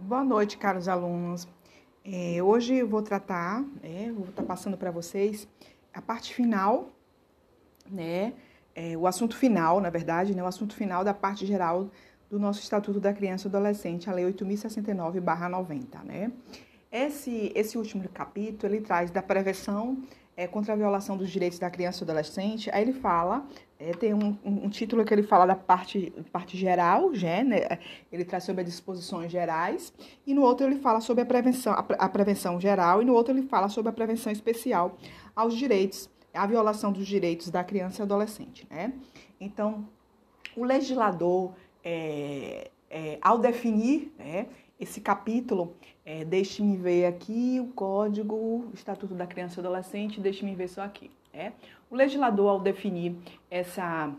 Boa noite, caros alunos. É, hoje eu vou tratar, né, vou estar passando para vocês a parte final, né, é, o assunto final, na verdade, né, o assunto final da parte geral do nosso Estatuto da Criança e Adolescente, a Lei 8.069-90, né. Esse, esse último capítulo, ele traz da prevenção é, contra a violação dos direitos da criança e do adolescente, aí ele fala, é, tem um, um, título que ele fala da parte, parte geral, já, né, ele traz sobre as disposições gerais, e no outro ele fala sobre a prevenção, a, a prevenção geral, e no outro ele fala sobre a prevenção especial aos direitos, a violação dos direitos da criança e adolescente. Né? Então, o legislador, é, é, ao definir né, esse capítulo, é, deixe-me ver aqui o código, o Estatuto da Criança e Adolescente, deixe-me ver só aqui. É. O legislador, ao definir essa,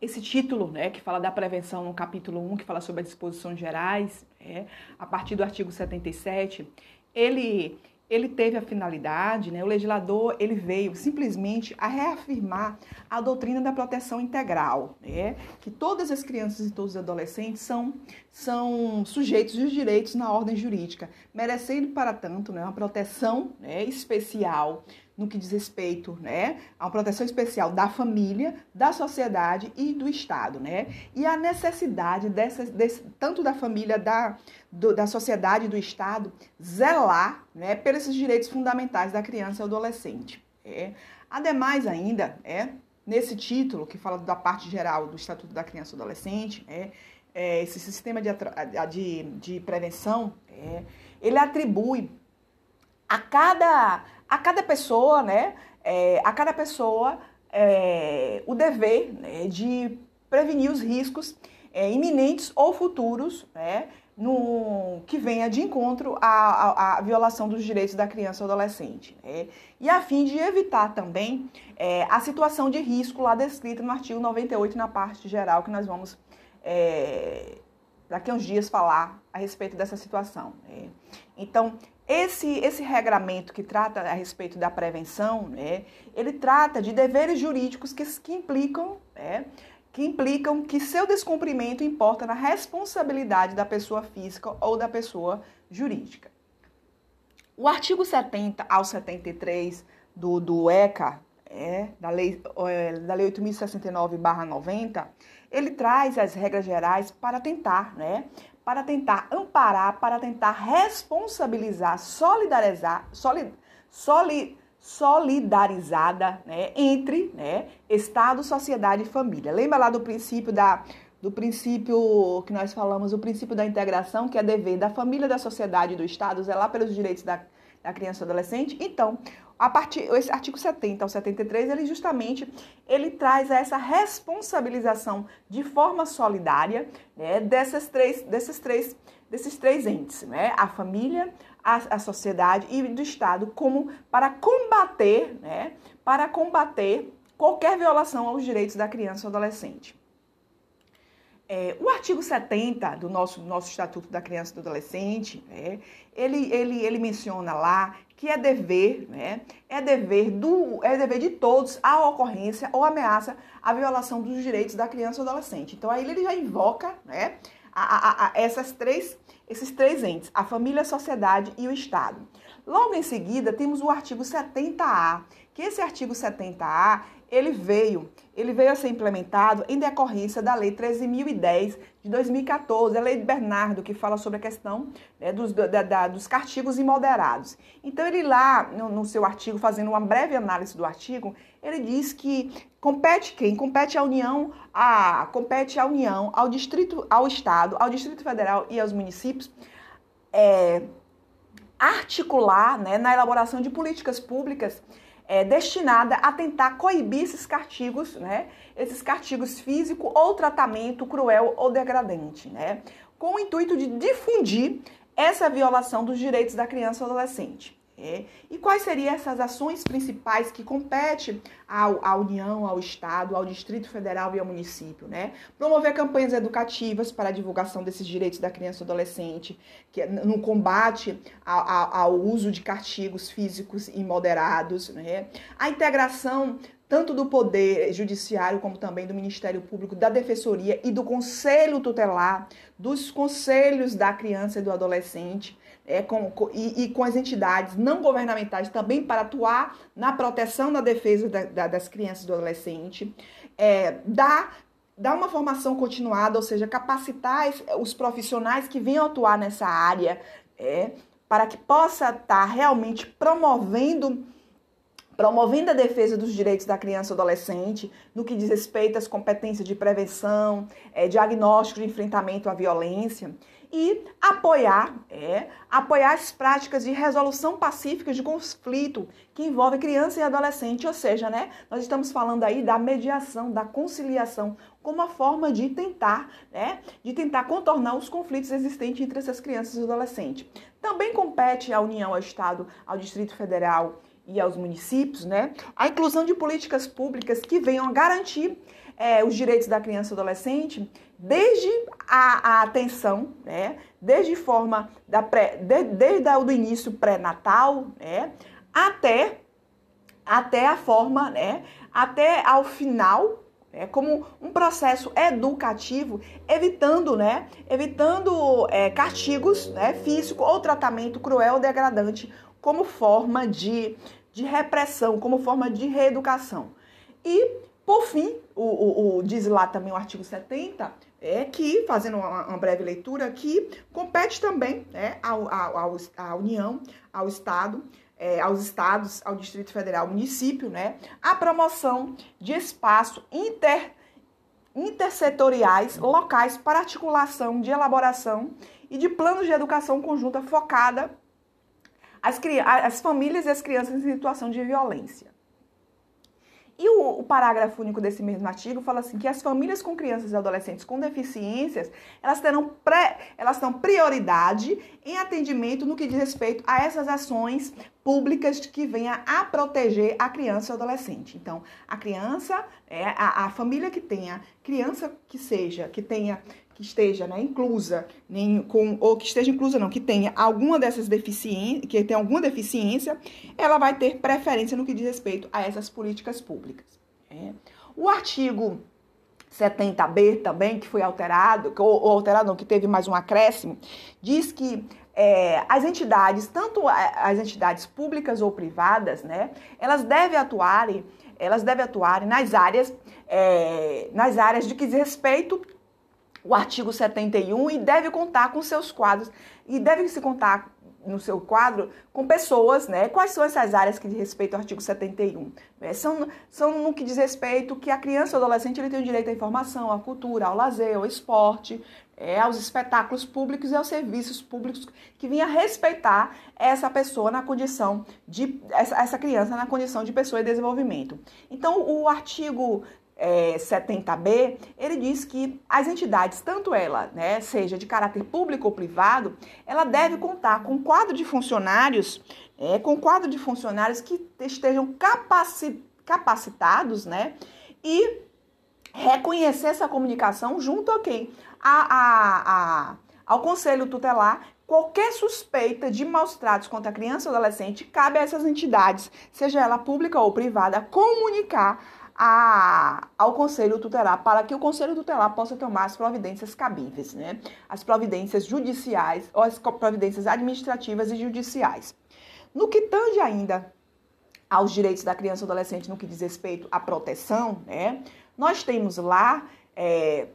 esse título, né, que fala da prevenção no capítulo 1, que fala sobre as disposições gerais, é, a partir do artigo 77, ele ele teve a finalidade, né, o legislador ele veio simplesmente a reafirmar a doutrina da proteção integral, né, que todas as crianças e todos os adolescentes são, são sujeitos dos direitos na ordem jurídica, merecendo, para tanto, né, uma proteção né, especial no que diz respeito né, a uma proteção especial da família, da sociedade e do Estado. Né? E a necessidade dessas, desse, tanto da família, da, do, da sociedade e do Estado zelar né, pelos direitos fundamentais da criança e do adolescente. É. Ademais, ainda, é, nesse título, que fala da parte geral do Estatuto da Criança e do Adolescente, é, é, esse sistema de, de, de prevenção, é, ele atribui a cada a cada pessoa, né, é, a cada pessoa é, o dever né, de prevenir os riscos é, iminentes ou futuros, né, no, que venha de encontro à, à, à, violação dos direitos da criança ou adolescente. Né? E a fim de evitar também é, a situação de risco lá descrita no artigo 98, na parte geral, que nós vamos é, daqui a uns dias falar a respeito dessa situação. Né? Então, esse, esse regramento que trata a respeito da prevenção, né, ele trata de deveres jurídicos que, que implicam, né, que implicam que seu descumprimento importa na responsabilidade da pessoa física ou da pessoa jurídica. O artigo 70 ao 73 do, do ECA, é, da Lei, é, da lei 8.069-90, ele traz as regras gerais para tentar né, para tentar amparar, para tentar responsabilizar, solidarizar, solid, solid, solidarizada né, entre né, Estado, sociedade e família. Lembra lá do princípio da do princípio que nós falamos, o princípio da integração, que é dever da família, da sociedade e do Estado zelar pelos direitos da, da criança e adolescente? Então, a partir esse artigo 70 ao 73, ele justamente ele traz essa responsabilização de forma solidária né, dessas três, desses três, desses três entes, né, a família, a, a sociedade e do Estado, como para combater, né, para combater qualquer violação aos direitos da criança ou adolescente. É, o artigo 70 do nosso, nosso Estatuto da Criança e do Adolescente, né, ele, ele, ele menciona lá que é dever, né, é dever do, é dever de todos a ocorrência ou ameaça à violação dos direitos da criança ou adolescente. Então aí ele já invoca, né, a, a, a essas três, esses três entes, a família, a sociedade e o Estado. Logo em seguida, temos o artigo 70A, que esse artigo 70A, ele veio, ele veio a ser implementado em decorrência da Lei 13.010 de 2014, a Lei de Bernardo, que fala sobre a questão né, dos, da, da, dos castigos imoderados. Então, ele lá, no, no, seu artigo, fazendo uma breve análise do artigo, ele diz que compete quem? Compete à União, a, compete à União, ao Distrito, ao Estado, ao Distrito Federal e aos municípios, é, articular né, na elaboração de políticas públicas é, destinada a tentar coibir esses castigos, né? Esses castigos físico ou tratamento cruel ou degradante, né? Com o intuito de difundir essa violação dos direitos da criança ou adolescente. É. E quais seriam essas ações principais que competem ao, à União, ao Estado, ao Distrito Federal e ao município? Né? Promover campanhas educativas para a divulgação desses direitos da criança e adolescente, que, é no combate ao, ao uso de castigos físicos imoderados, né? a integração tanto do Poder Judiciário como também do Ministério Público, da Defensoria e do Conselho Tutelar, dos Conselhos da Criança e do Adolescente, é, com, com, e, e, com as entidades não governamentais também para atuar na proteção, na defesa da, da, das crianças e do adolescente, é, dar, dar uma formação continuada, ou seja, capacitar os profissionais que venham atuar nessa área, é, para que possa estar tá realmente promovendo promovendo a defesa dos direitos da criança e adolescente no que diz respeito às competências de prevenção, é, diagnóstico de enfrentamento à violência e apoiar, é, apoiar as práticas de resolução pacífica de conflito que envolve criança e adolescente, ou seja, né, nós estamos falando aí da mediação, da conciliação, como uma forma de tentar, né, de tentar contornar os conflitos existentes entre essas crianças e adolescentes. Também compete à União, ao Estado, ao Distrito Federal e aos municípios, né, a inclusão de políticas públicas que venham a garantir é, os direitos da criança e adolescente desde a, a atenção, né? Desde forma da pré, de, desde o início pré-natal, né? Até até a forma, né? Até ao final é, como um processo educativo, evitando, né, evitando é, castigos né, físico ou tratamento cruel ou degradante como forma de, de repressão, como forma de reeducação. E, por fim, o, o, o diz lá também o artigo 70, é que, fazendo uma, uma breve leitura aqui, compete também né, ao, ao, à União, ao Estado, é, aos estados, ao Distrito Federal, município, né, a promoção de espaço inter, intersetoriais locais para articulação de elaboração e de planos de educação conjunta focada às, às famílias e às crianças em situação de violência. E o, o, parágrafo único desse mesmo artigo fala assim que as famílias com crianças e adolescentes com deficiências, elas terão pré, elas têm prioridade em atendimento no que diz respeito a essas ações públicas que venham a proteger a criança e o adolescente. Então, a criança, é, a, a família que tenha criança que seja, que tenha que esteja né, inclusa, nem com, ou que esteja inclusa não, que tenha alguma dessas deficiências, que tenha alguma deficiência, ela vai ter preferência no que diz respeito a essas políticas públicas. É. O artigo 70B também, que foi alterado, ou, ou alterado não, que teve mais um acréscimo, diz que é, as entidades, tanto as entidades públicas ou privadas, né, elas devem atuarem, elas devem atuarem nas áreas, é, nas áreas de que diz respeito o artigo 71 e deve contar com seus quadros e deve se contar no seu quadro com pessoas, né? Quais são essas áreas que diz respeito ao artigo 71? É, são, são no que diz respeito que a criança ou adolescente ele tem o direito à informação, à cultura, ao lazer, ao esporte, é, aos espetáculos públicos e aos serviços públicos que vinha respeitar essa pessoa na condição de essa, essa criança na condição de pessoa em desenvolvimento. Então, o artigo é, 70B, ele diz que as entidades, tanto ela, né, seja de caráter público ou privado, ela deve contar com um quadro de funcionários, é, com um quadro de funcionários que estejam capaci capacitados, né, e reconhecer essa comunicação junto a quem? A, a, a, ao Conselho Tutelar Qualquer suspeita de maus tratos contra criança ou adolescente cabe a essas entidades, seja ela pública ou privada, comunicar a, ao Conselho Tutelar, para que o Conselho Tutelar possa tomar as providências cabíveis, né? As providências judiciais ou as providências administrativas e judiciais. No que tange ainda aos direitos da criança e adolescente no que diz respeito à proteção, né? Nós temos lá, é,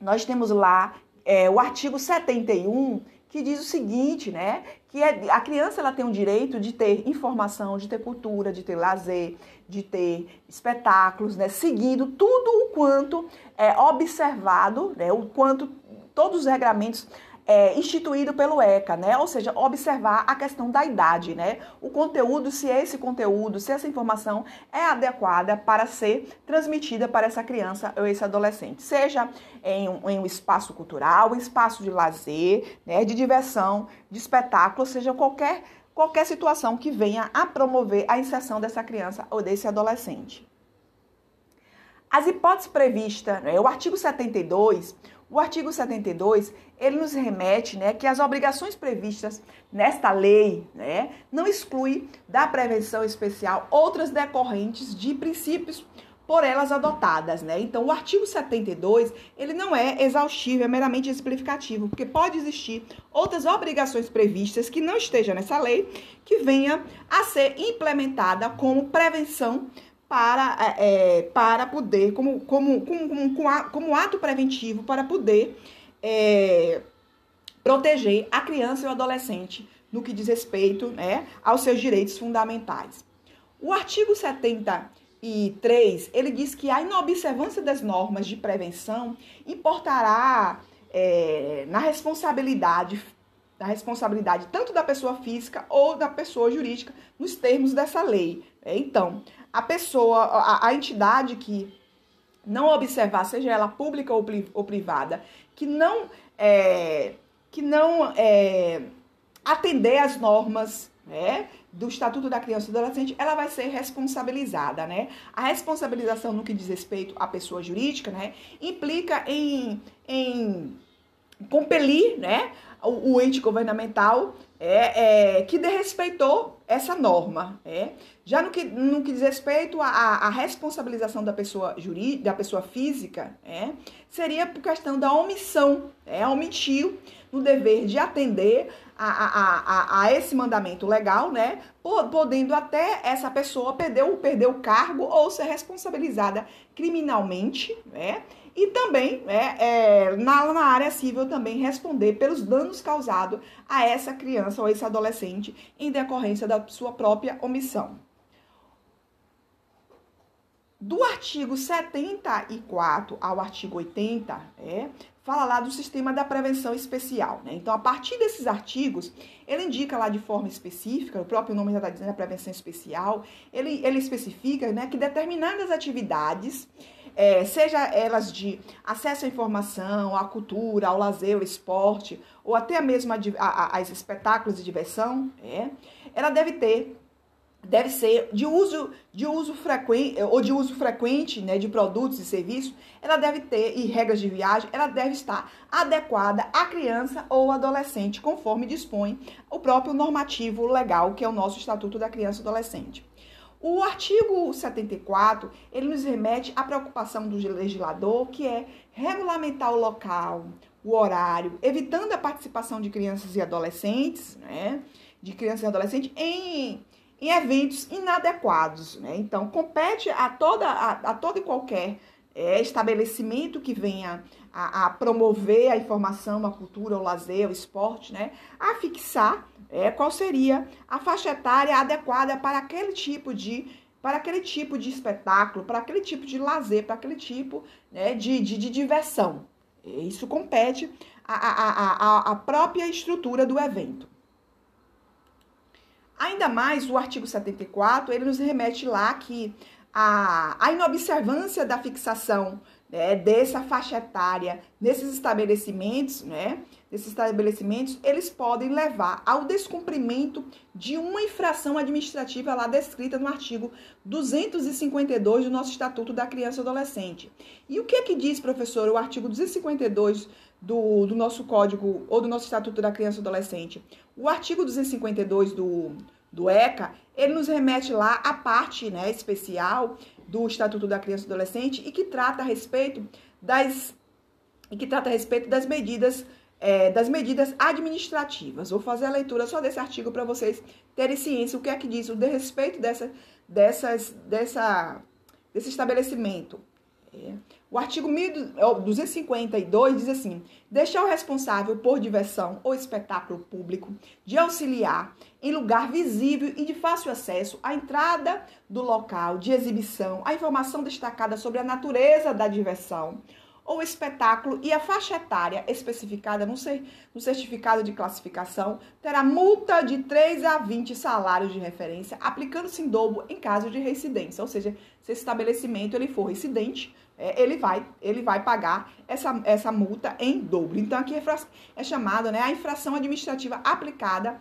nós temos lá é, o artigo 71 que diz o seguinte, né? Que é, a criança ela tem o direito de ter informação, de ter cultura, de ter lazer, de ter espetáculos, né? Seguindo tudo o quanto é observado, né? O quanto todos os regramentos é, instituído pelo ECA, né? Ou seja, observar a questão da idade, né? O conteúdo, se esse conteúdo, se essa informação é adequada para ser transmitida para essa criança ou esse adolescente, seja em um, em um espaço cultural, um espaço de lazer, né? De diversão, de espetáculo, seja qualquer qualquer situação que venha a promover a inserção dessa criança ou desse adolescente. As hipóteses previstas, né, o artigo 72, O artigo 72, ele nos remete né, que as obrigações previstas nesta lei né, não exclui da prevenção especial outras decorrentes de princípios por elas adotadas, né? Então, o artigo 72, ele não é exaustivo, é meramente exemplificativo, porque pode existir outras obrigações previstas que não estejam nessa lei, que venha a ser implementada como prevenção para, é, é para poder, como, como, como, como, ato preventivo para poder é, proteger a criança e o adolescente no que diz respeito né, aos seus direitos fundamentais. O artigo 73, ele diz que a inobservância das normas de prevenção importará é, na responsabilidade da responsabilidade tanto da pessoa física ou da pessoa jurídica nos termos dessa lei. Então, a pessoa, a, a entidade que não observar, seja ela pública ou, privada, que não, é, que não é, atender às normas né, do Estatuto da Criança e do Adolescente, ela vai ser responsabilizada, né? A responsabilização no que diz respeito à pessoa jurídica, né, implica em, em compelir, né, o, o ente governamental é, é, que desrespeitou essa norma. É. Já no que, no que diz respeito à, à responsabilização da pessoa jurídica, da pessoa física, é, seria por questão da omissão, é, omitiu no dever de atender a, a, a, a, esse mandamento legal, né? Podendo até essa pessoa perder, perder o cargo ou ser responsabilizada criminalmente, né? E também, né, é, na, na área civil, também responder pelos danos causados a essa criança ou esse adolescente em decorrência da sua própria omissão. Do artigo 74 ao artigo 80, é, fala lá do sistema da prevenção especial. Né? Então, a partir desses artigos, ele indica lá de forma específica, o próprio nome já está dizendo a prevenção especial, ele, ele especifica né, que determinadas atividades é, seja elas de acesso à informação, à cultura, ao lazer, ao esporte, ou até mesmo a, espetáculos de diversão, é, ela deve ter deve ser de uso de uso frequente ou de uso frequente né, de produtos e serviços, ela deve ter e regras de viagem, ela deve estar adequada à criança ou adolescente, conforme dispõe o próprio normativo legal, que é o nosso Estatuto da Criança e Adolescente. O artigo 74, ele nos remete à preocupação do legislador, que é regulamentar o local, o horário, evitando a participação de crianças e adolescentes, né? De crianças e adolescentes em, em eventos inadequados, né? Então, compete a toda, a, a todo e qualquer é, estabelecimento que venha a, a, promover a informação, a cultura, o lazer, o esporte, né? A fixar é, qual seria a faixa etária adequada para aquele tipo de para aquele tipo de espetáculo, para aquele tipo de lazer, para aquele tipo né, de, de, de diversão. Isso compete à, à, à, à própria estrutura do evento. Ainda mais, o artigo 74, ele nos remete lá que a, a inobservância da fixação né, dessa faixa etária nesses estabelecimentos, né, desses estabelecimentos, eles podem levar ao descumprimento de uma infração administrativa lá descrita no artigo 252 do nosso Estatuto da Criança e Adolescente. E o que é que diz, professor, o artigo 252 do, do nosso Código ou do nosso Estatuto da Criança e Adolescente? O artigo 252 do, do ECA, ele nos remete lá à parte né, especial do Estatuto da Criança e Adolescente e que trata a respeito das e que trata a respeito das medidas é, das medidas administrativas. Vou fazer a leitura só desse artigo para vocês terem ciência o que é que diz o de respeito dessa, dessas, dessa, desse estabelecimento. É. O artigo 1252 diz assim: deixar o responsável por diversão ou espetáculo público de auxiliar em lugar visível e de fácil acesso à entrada do local de exibição, a informação destacada sobre a natureza da diversão ou espetáculo e a faixa etária especificada no, certificado de classificação terá multa de 3 a 20 salários de referência, aplicando-se em dobro em caso de reincidência. Ou seja, se esse estabelecimento ele for residente, é, ele, vai, ele vai pagar essa, essa multa em dobro. Então, aqui é, é chamada né, a infração administrativa aplicada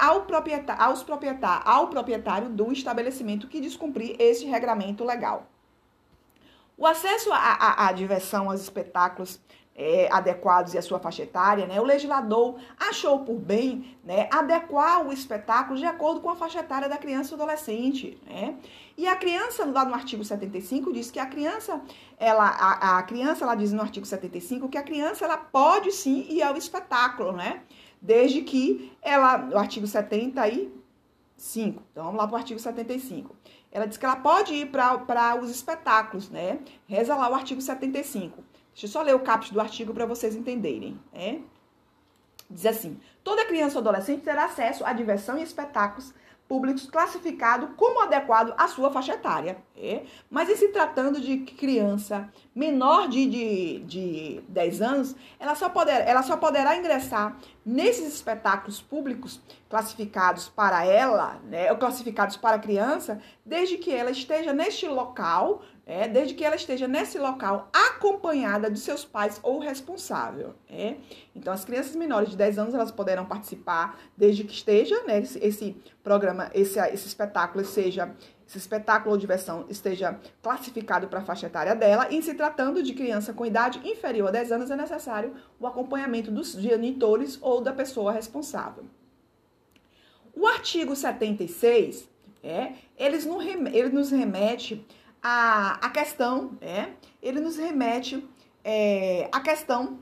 ao proprietário, aos proprietário, ao proprietário do estabelecimento que descumprir esse regramento legal. O acesso à diversão, aos espetáculos, é, adequados e a sua faixa etária, né, o legislador achou por bem né, adequar o espetáculo de acordo com a faixa etária da criança e adolescente. Né? E a criança, lá no artigo 75, diz que a criança, ela, a, a criança, ela diz no artigo 75 que a criança ela pode sim ir ao espetáculo, né? Desde que ela, o artigo 75, então vamos lá para o artigo 75. Ela diz que ela pode ir para os espetáculos, né? Reza lá o artigo 75. Deixa eu só ler o caput do artigo para vocês entenderem. Né? Diz assim: toda criança ou adolescente terá acesso à diversão e espetáculos públicos classificado como adequado à sua faixa etária. É? Mas em se tratando de criança menor de, de, de 10 anos, ela só, poder, ela só poderá ingressar nesses espetáculos públicos classificados para ela, né, ou classificados para a criança, desde que ela esteja neste local é, desde que ela esteja nesse local acompanhada de seus pais ou responsável. É? Então, as crianças menores de 10 anos elas poderão participar desde que esteja, né, esse, esse programa, esse, esse espetáculo seja esse espetáculo ou diversão esteja classificado para a faixa etária dela, e se tratando de criança com idade inferior a 10 anos, é necessário o acompanhamento dos genitores ou da pessoa responsável. O artigo 76, é, eles, no, ele nos remete a, a questão, né? Ele nos remete é, à questão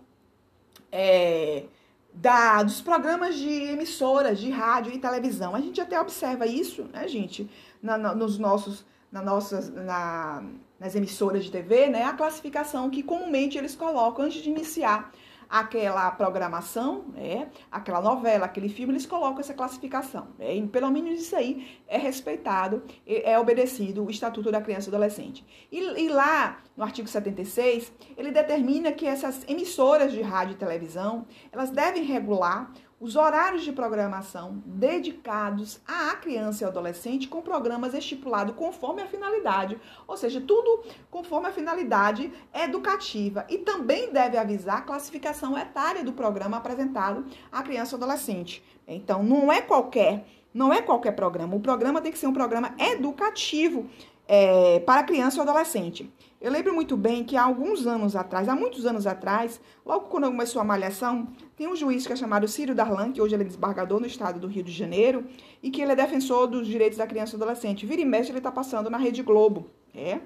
é, da, dos programas de emissoras de rádio e televisão. A gente até observa isso, né, gente, na, na, nos nossos, na nossas, na, nas emissoras de TV, né? A classificação que comumente eles colocam antes de iniciar aquela programação, né, aquela novela, aquele filme, eles colocam essa classificação. Né, e pelo menos isso aí é respeitado, é obedecido o Estatuto da Criança e Adolescente. E, e lá, no artigo 76, ele determina que essas emissoras de rádio e televisão, elas devem regular os horários de programação dedicados à criança e adolescente com programas estipulados conforme a finalidade, ou seja, tudo conforme a finalidade educativa e também deve avisar a classificação etária do programa apresentado à criança e adolescente. Então, não é qualquer, não é qualquer programa. O programa tem que ser um programa educativo é, para criança ou adolescente. Eu lembro muito bem que há alguns anos atrás, há muitos anos atrás, logo quando começou a malhação, tem um juiz que é chamado Círio Darlan, que hoje ele é desembargador no estado do Rio de Janeiro, e que ele é defensor dos direitos da criança e adolescente. Vira e mexe, ele está passando na Rede Globo. É.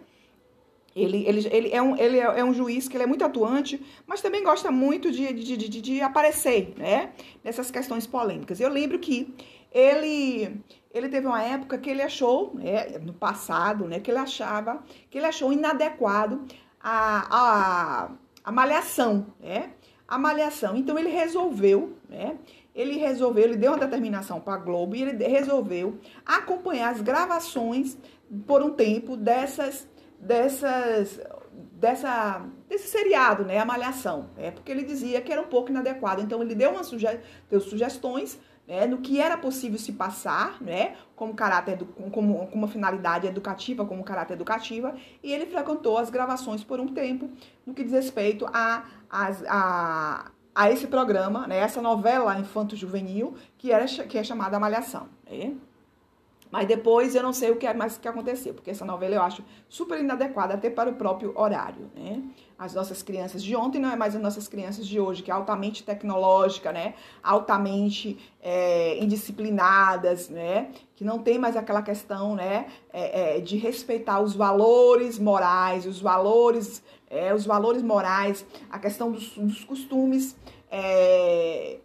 Ele, ele, ele, é, um, ele é, é, um juiz que ele é muito atuante, mas também gosta muito de, de, de, de aparecer né, nessas questões polêmicas. Eu lembro que ele ele teve uma época que ele achou, né, no passado, né, que ele achava, que ele achou inadequado a, a, a malhação, né? A malhação. Então ele resolveu, né? Ele resolveu, ele deu uma determinação para a Globo e ele resolveu acompanhar as gravações por um tempo dessas dessas dessa desse seriado, né, a Malhação, é porque ele dizia que era um pouco inadequado. Então ele deu uma suge deu sugestões né, no que era possível se passar, né, como caráter, como, como uma finalidade educativa, como caráter educativa, e ele frequentou as gravações por um tempo no que diz respeito a, a, a, a esse programa, né, essa novela infanto-juvenil que, era, que é chamada Malhação. Né? Mas depois eu não sei o que é mais que aconteceu, porque essa novela eu acho super inadequada até para o próprio horário, né? As nossas crianças de ontem não é mais as nossas crianças de hoje, que é altamente tecnológica, né? Altamente é, indisciplinadas, né? Que não tem mais aquela questão, né? É, é, de respeitar os valores morais, os valores, é, os valores morais, a questão dos, dos costumes é,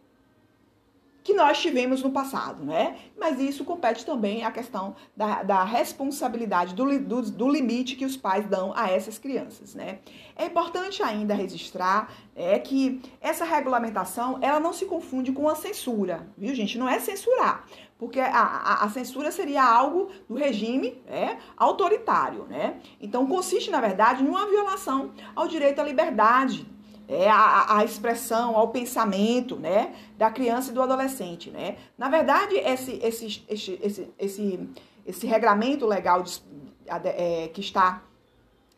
que nós tivemos no passado, né? Mas isso compete também à questão da, da responsabilidade, do, do, do, limite que os pais dão a essas crianças, né? É importante ainda registrar é, que essa regulamentação, ela não se confunde com a censura, viu, gente? Não é censurar, porque a, a, a censura seria algo do regime é, autoritário, né? Então, consiste, na verdade, em uma violação ao direito à liberdade, é, a, a, expressão, ao pensamento, né, da criança e do adolescente, né. Na verdade, esse, esse, esse, esse, esse, esse regramento legal de, é, que está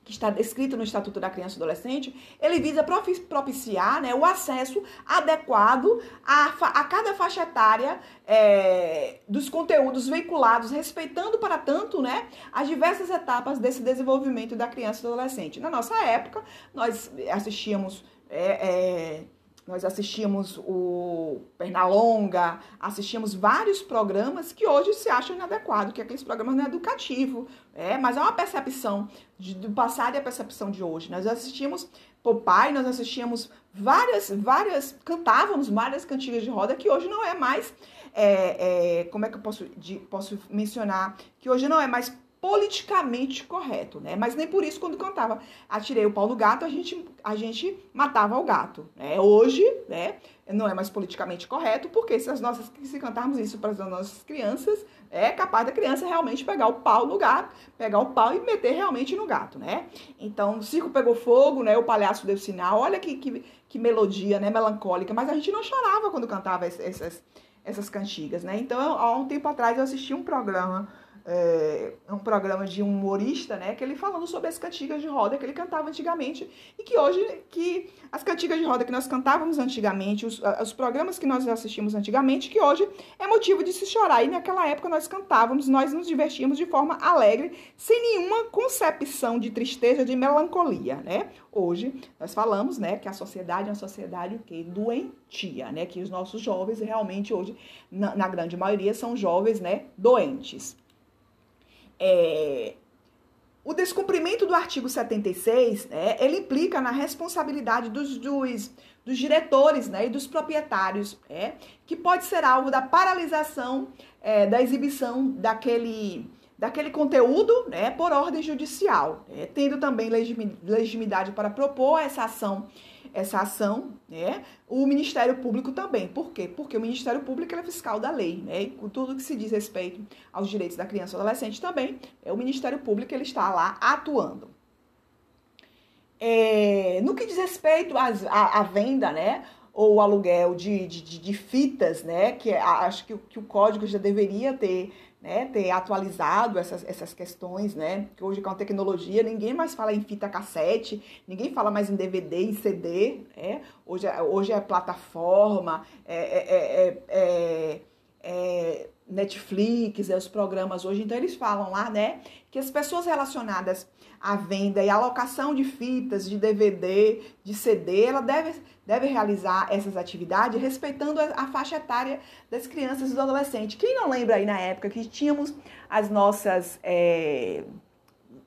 que está descrito no Estatuto da Criança e do Adolescente, ele visa propiciar né, o acesso adequado a, a cada faixa etária é, dos conteúdos veiculados, respeitando, para tanto, né, as diversas etapas desse desenvolvimento da criança e do adolescente. Na nossa época, nós assistíamos é, é, nós assistíamos o Pernalonga, assistíamos vários programas que hoje se acham inadequados, que aqueles programas não é educativo, é, mas é uma percepção de, do passado e a percepção de hoje. Nós assistimos Popeye, nós assistíamos várias, várias, cantávamos várias cantigas de roda que hoje não é mais, é, é, como é que eu posso, de, posso mencionar, que hoje não é mais politicamente correto, né? Mas nem por isso, quando cantava Atirei o pau no gato, a gente, a gente matava o gato. Né? Hoje, né, não é mais politicamente correto, porque se, as nossas, se cantarmos isso para as nossas crianças, é capaz da criança realmente pegar o pau no gato, pegar o pau e meter realmente no gato, né? Então, o circo pegou fogo, né? O palhaço deu sinal, olha que, que, que melodia, né? Melancólica, mas a gente não chorava quando cantava essas, essas cantigas, né? Então, há um tempo atrás eu assisti um programa é, um programa de um humorista, né, que ele falando sobre as cantigas de roda que ele cantava antigamente e que hoje, que as cantigas de roda que nós cantávamos antigamente, os, os programas que nós assistimos antigamente, que hoje é motivo de se chorar. E naquela época nós cantávamos, nós nos divertíamos de forma alegre, sem nenhuma concepção de tristeza, de melancolia, né? Hoje nós falamos, né, que a sociedade é uma sociedade que doentia, né, que os nossos jovens realmente hoje, na, na grande maioria, são jovens, né, doentes. É, o descumprimento do artigo 76, né, ele implica na responsabilidade dos, dos, dos diretores né, e dos proprietários, né, que pode ser alvo da paralisação é, da exibição daquele, daquele conteúdo né, por ordem judicial, né, tendo também legitimidade para propor essa ação essa ação, né? O Ministério Público também. Por quê? Porque o Ministério Público é fiscal da lei, né? E tudo que se diz respeito aos direitos da criança e adolescente também, é o Ministério Público ele está lá atuando. É, no que diz respeito à venda, né? Ou aluguel de, de, de fitas, né? Que é, acho que, que o código já deveria ter né, ter atualizado essas, essas questões, né? Que hoje com a tecnologia ninguém mais fala em fita cassete, ninguém fala mais em DVD, em CD, né? Hoje, é, hoje é plataforma, é, é, é, é, Netflix, é os programas hoje, então eles falam lá, né? Que as pessoas relacionadas à venda e alocação de fitas, de DVD, de CD, ela deve, deve realizar essas atividades respeitando a, faixa etária das crianças e do adolescente. Quem não lembra aí na época que tínhamos as nossas é,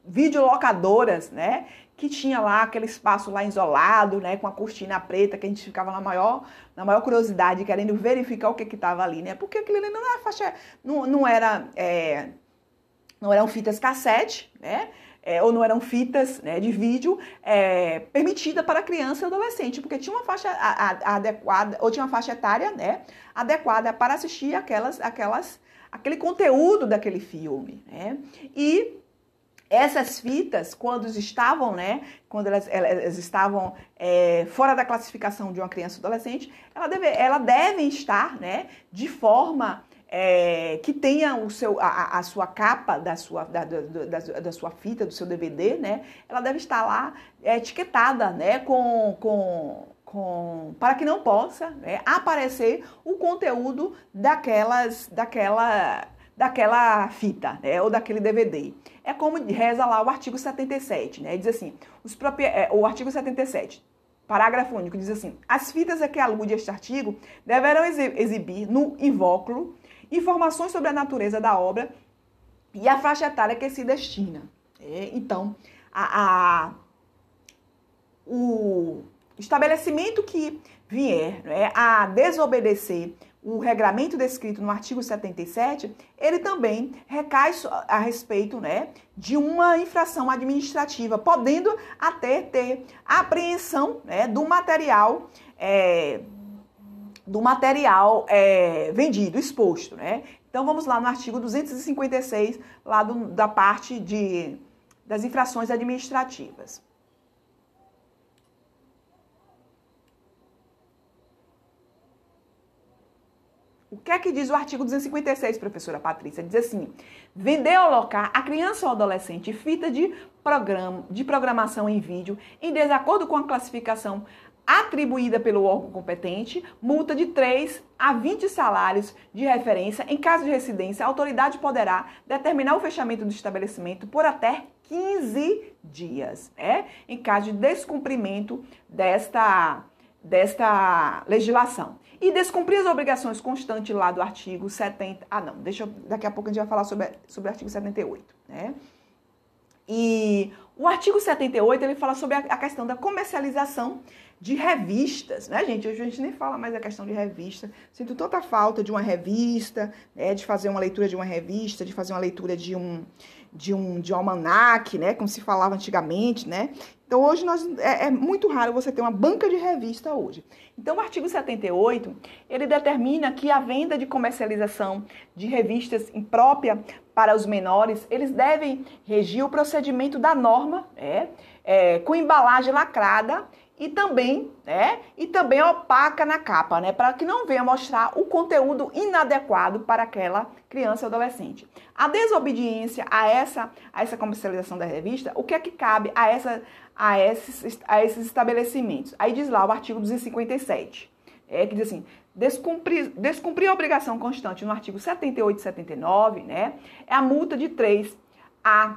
videolocadoras, né? Que tinha lá aquele espaço lá isolado, né? Com a cortina preta, que a gente ficava na maior, na maior curiosidade, querendo verificar o que que estava ali, né? Porque aquilo ali não era faixa, não, não era, é, não eram fitas cassete, né? É, ou não eram fitas né, de vídeo é, permitida para criança e adolescente, porque tinha uma faixa adequada, ou tinha uma faixa etária né, adequada para assistir aquelas, aquelas, aquele conteúdo daquele filme. Né? E essas fitas, quando estavam, né, quando elas, elas estavam é, fora da classificação de uma criança adolescente, ela deve, ela devem estar, né, de forma é, que tenha o seu, a, a, sua capa da sua, da, da, da, sua fita, do seu DVD, né? Ela deve estar lá é, etiquetada, né? Com, com, com, para que não possa né, aparecer o conteúdo daquelas, daquela, daquela fita, né? Ou daquele DVD. É como reza lá o artigo 77, né? Diz assim, os propi... É, o artigo 77, parágrafo único, diz assim, as fitas a que alude este artigo deverão exibir no invólucro informações sobre a natureza da obra e a faixa etária que se destina. É, então, a, a, o estabelecimento que vier né, a desobedecer o regramento descrito no artigo 77, ele também recai a respeito né, de uma infração administrativa, podendo até ter apreensão né, do material é, do material é, vendido, exposto, né? Então vamos lá no artigo 256, lá do, da parte de, das infrações administrativas. O que é que diz o artigo 256, professora Patrícia? Diz assim: vender ou alocar a criança ou adolescente fita de, programa, de programação em vídeo em desacordo com a classificação atribuída pelo órgão competente, multa de 3 a 20 salários de referência. Em caso de residência, a autoridade poderá determinar o fechamento do estabelecimento por até 15 dias, né? Em caso de descumprimento desta, desta legislação. E descumprir as obrigações constantes lá do artigo 70. Ah, não, deixa eu, daqui a pouco a gente vai falar sobre, sobre o artigo 78, né? E o artigo 78 ele fala sobre a, a questão da comercialização de revistas, né, gente? Hoje a gente nem fala mais da questão de revista. Sinto tanta falta de uma revista, né, de fazer uma leitura de uma revista, de fazer uma leitura de um de um de um almanac, né, como se falava antigamente, né? Então hoje nós é, é, muito raro você ter uma banca de revista hoje. Então o artigo 78, ele determina que a venda de comercialização de revistas imprópria para os menores, eles devem regir o procedimento da norma, é, é com embalagem lacrada e também, né, e também opaca na capa, né, para que não venha mostrar o conteúdo inadequado para aquela criança ou adolescente. A desobediência a essa a essa comercialização da revista, o que é que cabe a essa a esses a esses estabelecimentos? Aí diz lá o artigo 257, é que diz assim: descumprir, descumprir a obrigação constante no artigo 78 e 79, né, é a multa de 3 a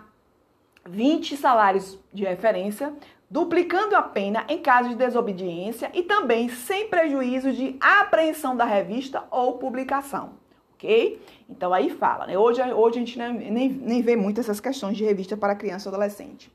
20 salários de referência duplicando a pena em caso de desobediência e também sem prejuízo de apreensão da revista ou publicação. Ok? Então aí fala, né? Hoje, hoje a gente nem, nem vê muito essas questões de revista para criança e adolescente.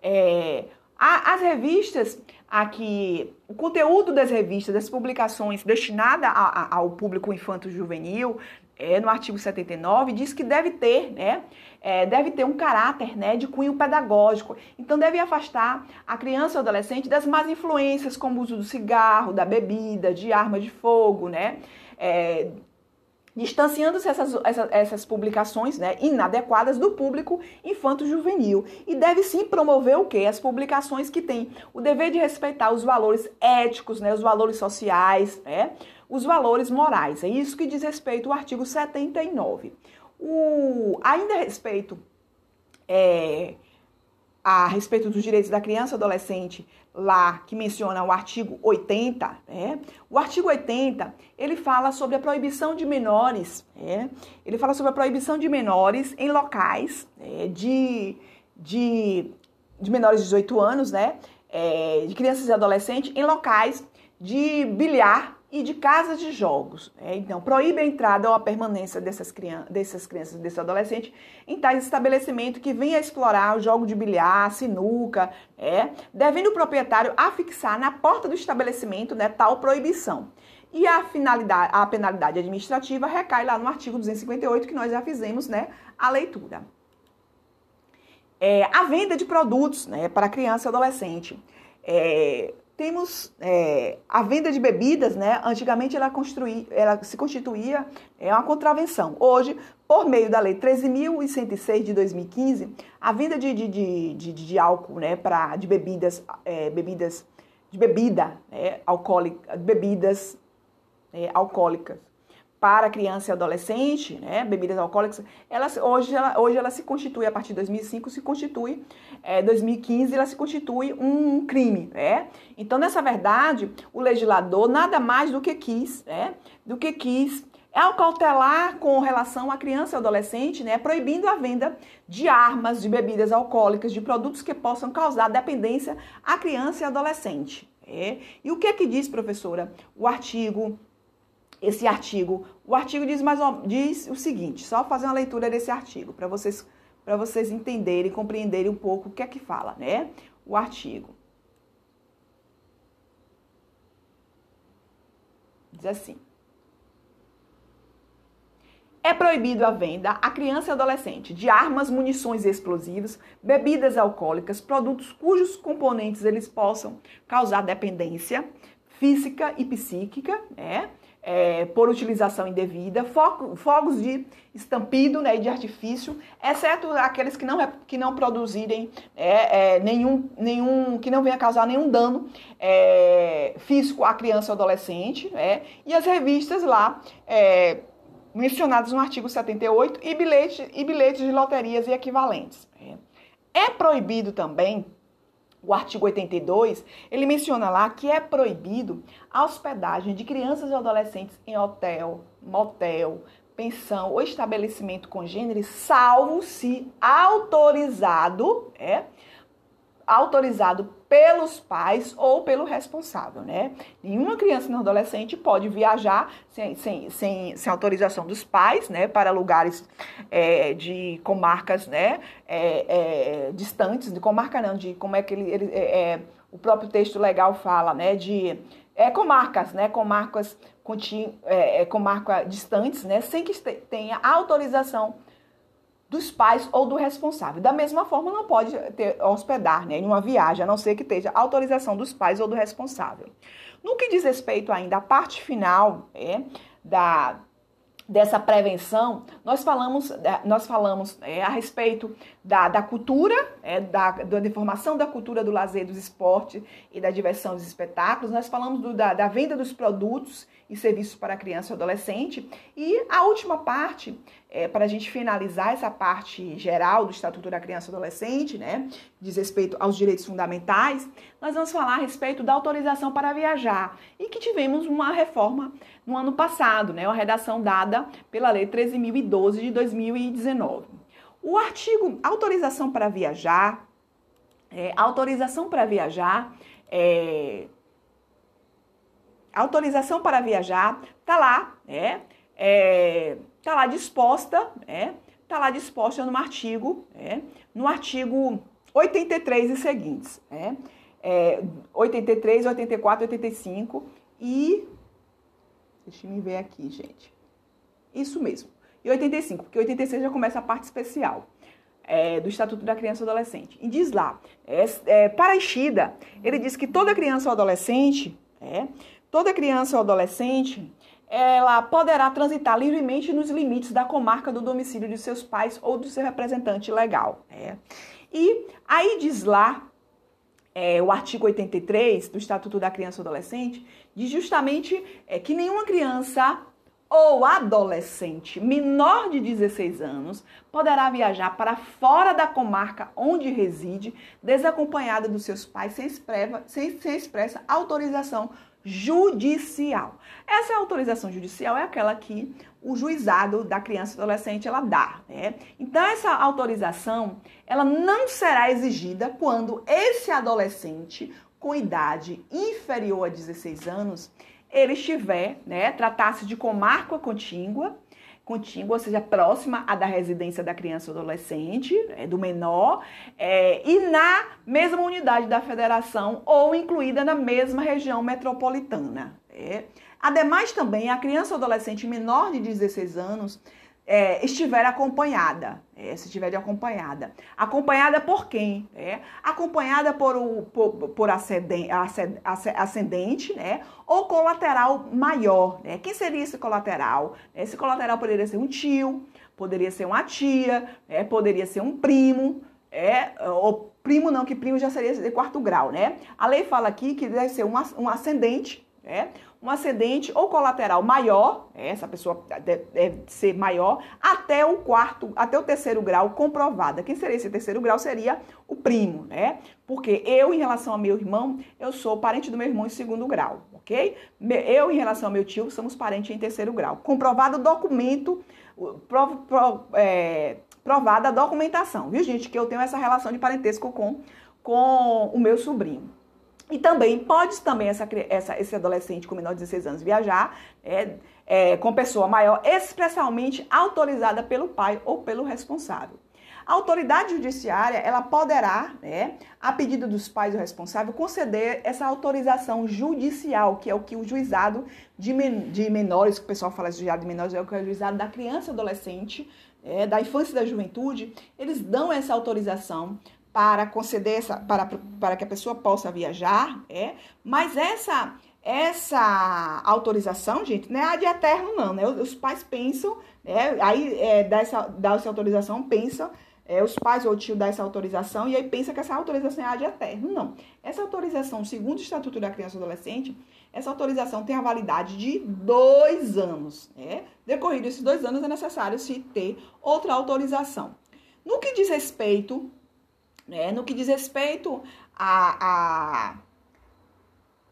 É, as revistas, aqui, o conteúdo das revistas, das publicações destinada ao público infanto-juvenil, é, no artigo 79, diz que deve ter, né, é, deve ter um caráter né, de cunho pedagógico. Então, deve afastar a criança ou adolescente das más influências, como o uso do cigarro, da bebida, de arma de fogo, né? É, distanciando-se essas, essas, essas, publicações né, inadequadas do público infanto-juvenil. E deve sim promover o quê? As publicações que têm o dever de respeitar os valores éticos, né, os valores sociais, né, os valores morais. É isso que diz respeito ao artigo 79. O, ainda a respeito, é, a respeito dos direitos da criança e adolescente, lá que menciona o artigo 80, né? o artigo 80 ele fala sobre a proibição de menores, né? ele fala sobre a proibição de menores em locais né? de, de, de menores de 18 anos, né? É, de crianças e adolescentes em locais de bilhar e de casas de jogos. Né? Então, proíbe a entrada ou a permanência dessas, crianças, dessas crianças, desses adolescentes em tais estabelecimentos que venham a explorar o jogo de bilhar, sinuca, é, devendo o proprietário afixar na porta do estabelecimento né, tal proibição. E a, finalidade, a penalidade administrativa recai lá no artigo 258, que nós já fizemos né, a leitura. É, a venda de produtos né, para criança e adolescente. É, temos é, a venda de bebidas, né? Antigamente ela, construí, ela se constituía é uma contravenção. Hoje, por meio da Lei 13.106 de 2015, a venda de, de, de, de, de álcool, né? Pra, de bebidas, é, bebidas, de bebida né, alcoólica, bebidas é, alcoólicas para criança e adolescente, né, bebidas alcoólicas, ela, hoje, ela, hoje ela se constitui, a partir de 2005, se constitui, é, 2015, ela se constitui um crime, né? Então, nessa verdade, o legislador nada mais do que quis, né, do que quis cautelar com relação à criança e adolescente, né, proibindo a venda de armas, de bebidas alcoólicas, de produtos que possam causar dependência à criança e adolescente. É? E o que é que diz, professora, o artigo esse artigo. O artigo diz mais diz o seguinte, só fazer uma leitura desse artigo para vocês para vocês entenderem, compreenderem um pouco o que é que fala, né? O artigo. Diz assim: É proibido a venda a criança e adolescente de armas, munições explosivas, bebidas alcoólicas, produtos cujos componentes eles possam causar dependência física e psíquica, né? É, por utilização indevida, fogos de estampido né, de artifício, exceto aqueles que não, que não produzirem é, é, nenhum, nenhum, que não venha causar nenhum dano é, físico à criança ou adolescente, né, e as revistas lá é, mencionadas no artigo 78 e bilhetes, e bilhetes de loterias e equivalentes. Né. É proibido também o artigo 82, ele menciona lá que é proibido a hospedagem de crianças e adolescentes em hotel, motel, pensão ou estabelecimento congênere, salvo se autorizado, é, autorizado pelos pais ou pelo responsável, né? Nenhuma criança nem adolescente pode viajar sem, sem, sem, sem autorização dos pais, né? Para lugares é, de comarcas, né? É, é, distantes, de comarca não, de como é que ele, ele é, é, o próprio texto legal fala, né? De é, comarcas, né? Comarcas, é, comarcas distantes, né? Sem que tenha autorização dos pais ou do responsável. Da mesma forma, não pode ter, hospedar né, em uma viagem, a não ser que esteja autorização dos pais ou do responsável. No que diz respeito ainda à parte final é, da, dessa prevenção, nós falamos, é, nós falamos é, a respeito da, da cultura, é, da, da informação da cultura do lazer, dos esportes e da diversão dos espetáculos, nós falamos do, da, da venda dos produtos e serviços para criança e adolescente. E a última parte, é, para a gente finalizar essa parte geral do Estatuto da Criança e Adolescente, né, diz respeito aos direitos fundamentais, nós vamos falar a respeito da autorização para viajar e que tivemos uma reforma no ano passado, né, uma redação dada pela Lei 13.012 de 2019. O artigo autorização para viajar, é, autorização para viajar, é, autorização para viajar, tá lá, né? É, tá lá disposta, né? Tá lá disposta no artigo, né? No artigo 83 e seguintes, né? É, 83, 84, 85 e deixa eu ver aqui, gente. Isso mesmo. E 85, porque 86 já começa a parte especial. É, do Estatuto da Criança e Adolescente. E diz lá, é, é, para Ishida, ele diz que toda criança ou adolescente é, Toda criança ou adolescente, ela poderá transitar livremente nos limites da comarca do domicílio de seus pais ou do seu representante legal. Né? E aí diz lá, é, o artigo 83 do Estatuto da Criança e Adolescente, diz justamente é, que nenhuma criança ou adolescente menor de 16 anos poderá viajar para fora da comarca onde reside, desacompanhada dos seus pais, sem, sem, sem expressa autorização judicial. Essa autorização judicial é aquela que o juizado da criança e adolescente ela dá, né? Então essa autorização, ela não será exigida quando esse adolescente com idade inferior a 16 anos, ele estiver, né, tratasse de comarca contígua, contígua, ou seja, próxima à da residência da criança ou adolescente, é, do menor, é, e na mesma unidade da federação ou incluída na mesma região metropolitana. É. Ademais, também, a criança ou adolescente menor de 16 anos é, estiver acompanhada, é, se estiver acompanhada. Acompanhada por quem? É, acompanhada por, o, por, por ascendente, ascendente, né? Ou colateral maior. Né? Quem seria esse colateral? Esse colateral poderia ser um tio, poderia ser uma tia, né? poderia ser um primo, é, ou primo não, que primo já seria de quarto grau, né? A lei fala aqui que deve ser um, um ascendente, né? Um ascendente ou colateral maior, é, essa pessoa deve ser maior, até o quarto, até o terceiro grau comprovada. Quem seria esse terceiro grau seria o primo, né? Porque eu, em relação ao meu irmão, eu sou parente do meu irmão em segundo grau, ok? Eu, em relação ao meu tio, somos parentes em terceiro grau. Comprovado o documento, prov, prov, é, provada a documentação, viu, gente? Que eu tenho essa relação de parentesco com, com o meu sobrinho. E também pode também essa, essa, esse adolescente com menor de 16 anos viajar é, é, com pessoa maior expressamente autorizada pelo pai ou pelo responsável. A autoridade judiciária, ela poderá, né, a pedido dos pais ou responsável, conceder essa autorização judicial, que é o que o juizado de, men de menores, que o pessoal fala de juizado de menores, é o que é o juizado da criança e adolescente, é, da infância e da juventude, eles dão essa autorização para conceder essa, para, para que a pessoa possa viajar, é, mas essa essa autorização, gente, não é a de eterno, não, né? Os pais pensam, né? Aí é, dá, essa, dá essa autorização, pensam, é, os pais ou o tio dá essa autorização e aí pensa que essa autorização é a de eterno. Não. Essa autorização, segundo o Estatuto da Criança e Adolescente, essa autorização tem a validade de dois anos. Né? Decorrido esses dois anos, é necessário se ter outra autorização. No que diz respeito né? No que diz respeito à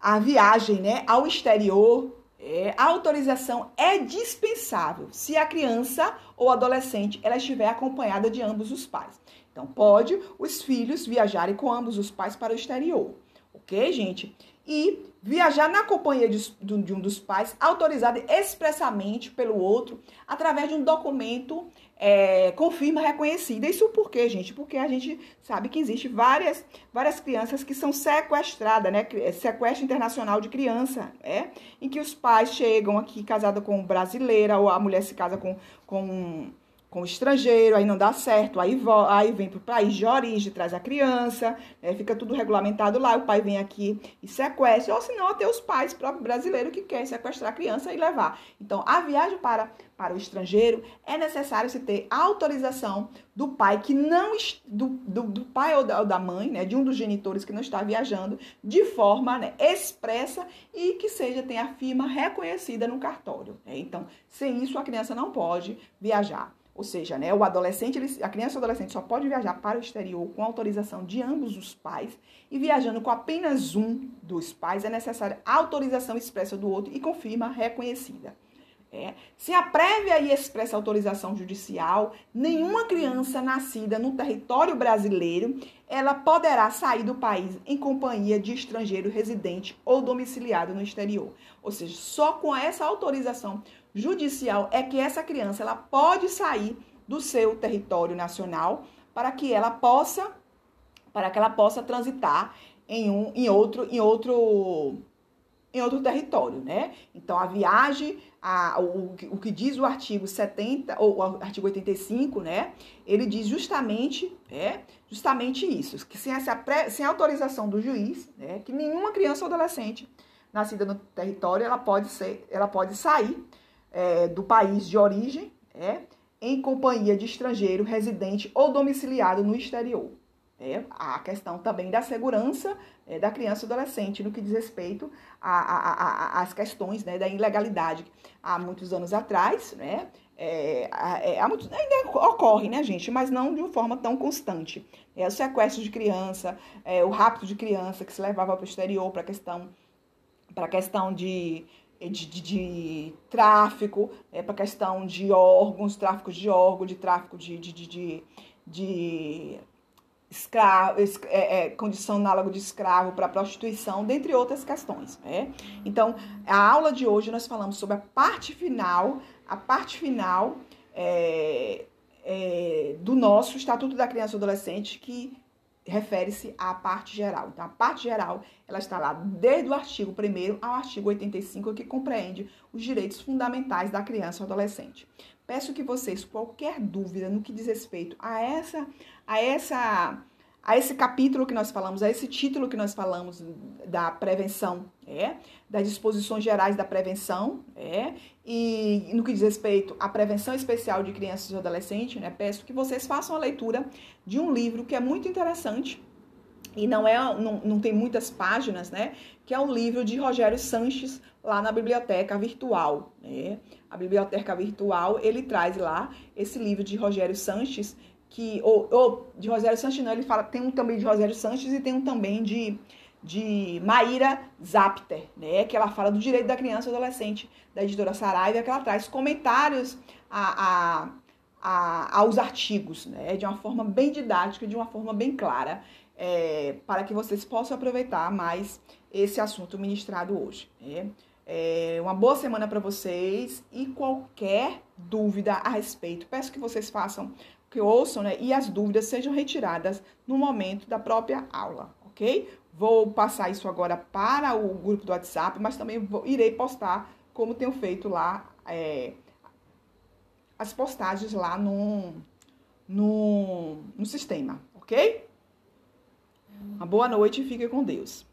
a, viagem né? ao exterior, é, a autorização é dispensável se a criança ou adolescente ela estiver acompanhada de ambos os pais. Então, pode os filhos viajarem com ambos os pais para o exterior, ok, gente? E viajar na companhia de, de um dos pais, autorizado expressamente pelo outro, através de um documento é, com firma reconhecida. Isso por quê, gente? Porque a gente sabe que existe várias, várias crianças que são sequestradas, né? É, sequestro internacional de criança, é? Em que os pais chegam aqui casada com brasileira, ou a mulher se casa com, com com o estrangeiro, aí não dá certo, aí, aí vem para o país de origem, traz a criança, né, fica tudo regulamentado lá, o pai vem aqui e sequestra, ou senão até os pais próprios brasileiros que querem sequestrar a criança e levar. Então, a viagem para, para o estrangeiro é necessário se ter autorização do pai que não do, do, do pai ou da, ou da, mãe, né, de um dos genitores que não está viajando, de forma né, expressa e que seja tenha a firma reconhecida no cartório. Né? Então, sem isso a criança não pode viajar. Ou seja, né, o adolescente, ele, a criança ou adolescente só pode viajar para o exterior com autorização de ambos os pais e viajando com apenas um dos pais é necessária autorização expressa do outro e confirma reconhecida. É. Se a prévia e expressa autorização judicial, nenhuma criança nascida no território brasileiro, ela poderá sair do país em companhia de estrangeiro residente ou domiciliado no exterior. Ou seja, só com essa autorização judicial é que essa criança ela pode sair do seu território nacional para que ela possa para que ela possa transitar em um em outro em outro em outro território, né? Então a viagem, a, o, o que diz o artigo 70 ou o artigo 85, né? Ele diz justamente, é, justamente isso, que sem essa sem autorização do juiz, né, que nenhuma criança ou adolescente nascida no território, ela pode ser, ela pode sair é, do país de origem, é, em companhia de estrangeiro residente ou domiciliado no exterior. É, a questão também da segurança é, da criança e adolescente no que diz respeito às questões né, da ilegalidade. Há muitos anos atrás, né, é, é, há muito, ainda ocorre, né, gente, mas não de uma forma tão constante. É, o sequestro de criança, é, o rapto de criança que se levava para o exterior para questão, para questão de de, de, de tráfico, é, para questão de órgãos, tráfico de órgãos, de tráfico de, de, de, de escravo, é, é, condição análoga de escravo para prostituição, dentre outras questões. Né? Então, a aula de hoje nós falamos sobre a parte final, a parte final é, é do nosso Estatuto da Criança e Adolescente, que refere-se à parte geral. Então, a parte geral, ela está lá desde o artigo 1 ao artigo 85, que compreende os direitos fundamentais da criança ou adolescente. Peço que vocês, qualquer dúvida no que diz respeito a essa, a essa a esse capítulo que nós falamos, a esse título que nós falamos da prevenção, é, das disposições gerais da prevenção, é, e no que diz respeito à prevenção especial de crianças e adolescentes, né, peço que vocês façam a leitura de um livro que é muito interessante e não é não, não tem muitas páginas, né, que é o livro de Rogério Sanches lá na biblioteca virtual, né? A biblioteca virtual, ele traz lá esse livro de Rogério Sanches que ou, ou de Rogério Sanches não, ele fala tem um também de Rogério Sanches e tem um também de de Maíra Zapter, né, que ela fala do direito da criança e adolescente da editora Saraiva, que ela traz comentários a, a, a, aos artigos, né, de uma forma bem didática, de uma forma bem clara, é, para que vocês possam aproveitar mais esse assunto ministrado hoje. Né. É uma boa semana para vocês e qualquer dúvida a respeito, peço que vocês façam que ouçam né, e as dúvidas sejam retiradas no momento da própria aula, ok? Vou passar isso agora para o grupo do WhatsApp, mas também vou, irei postar como tenho feito lá é, as postagens lá no, no, no sistema, ok? Uma boa noite e fique com Deus.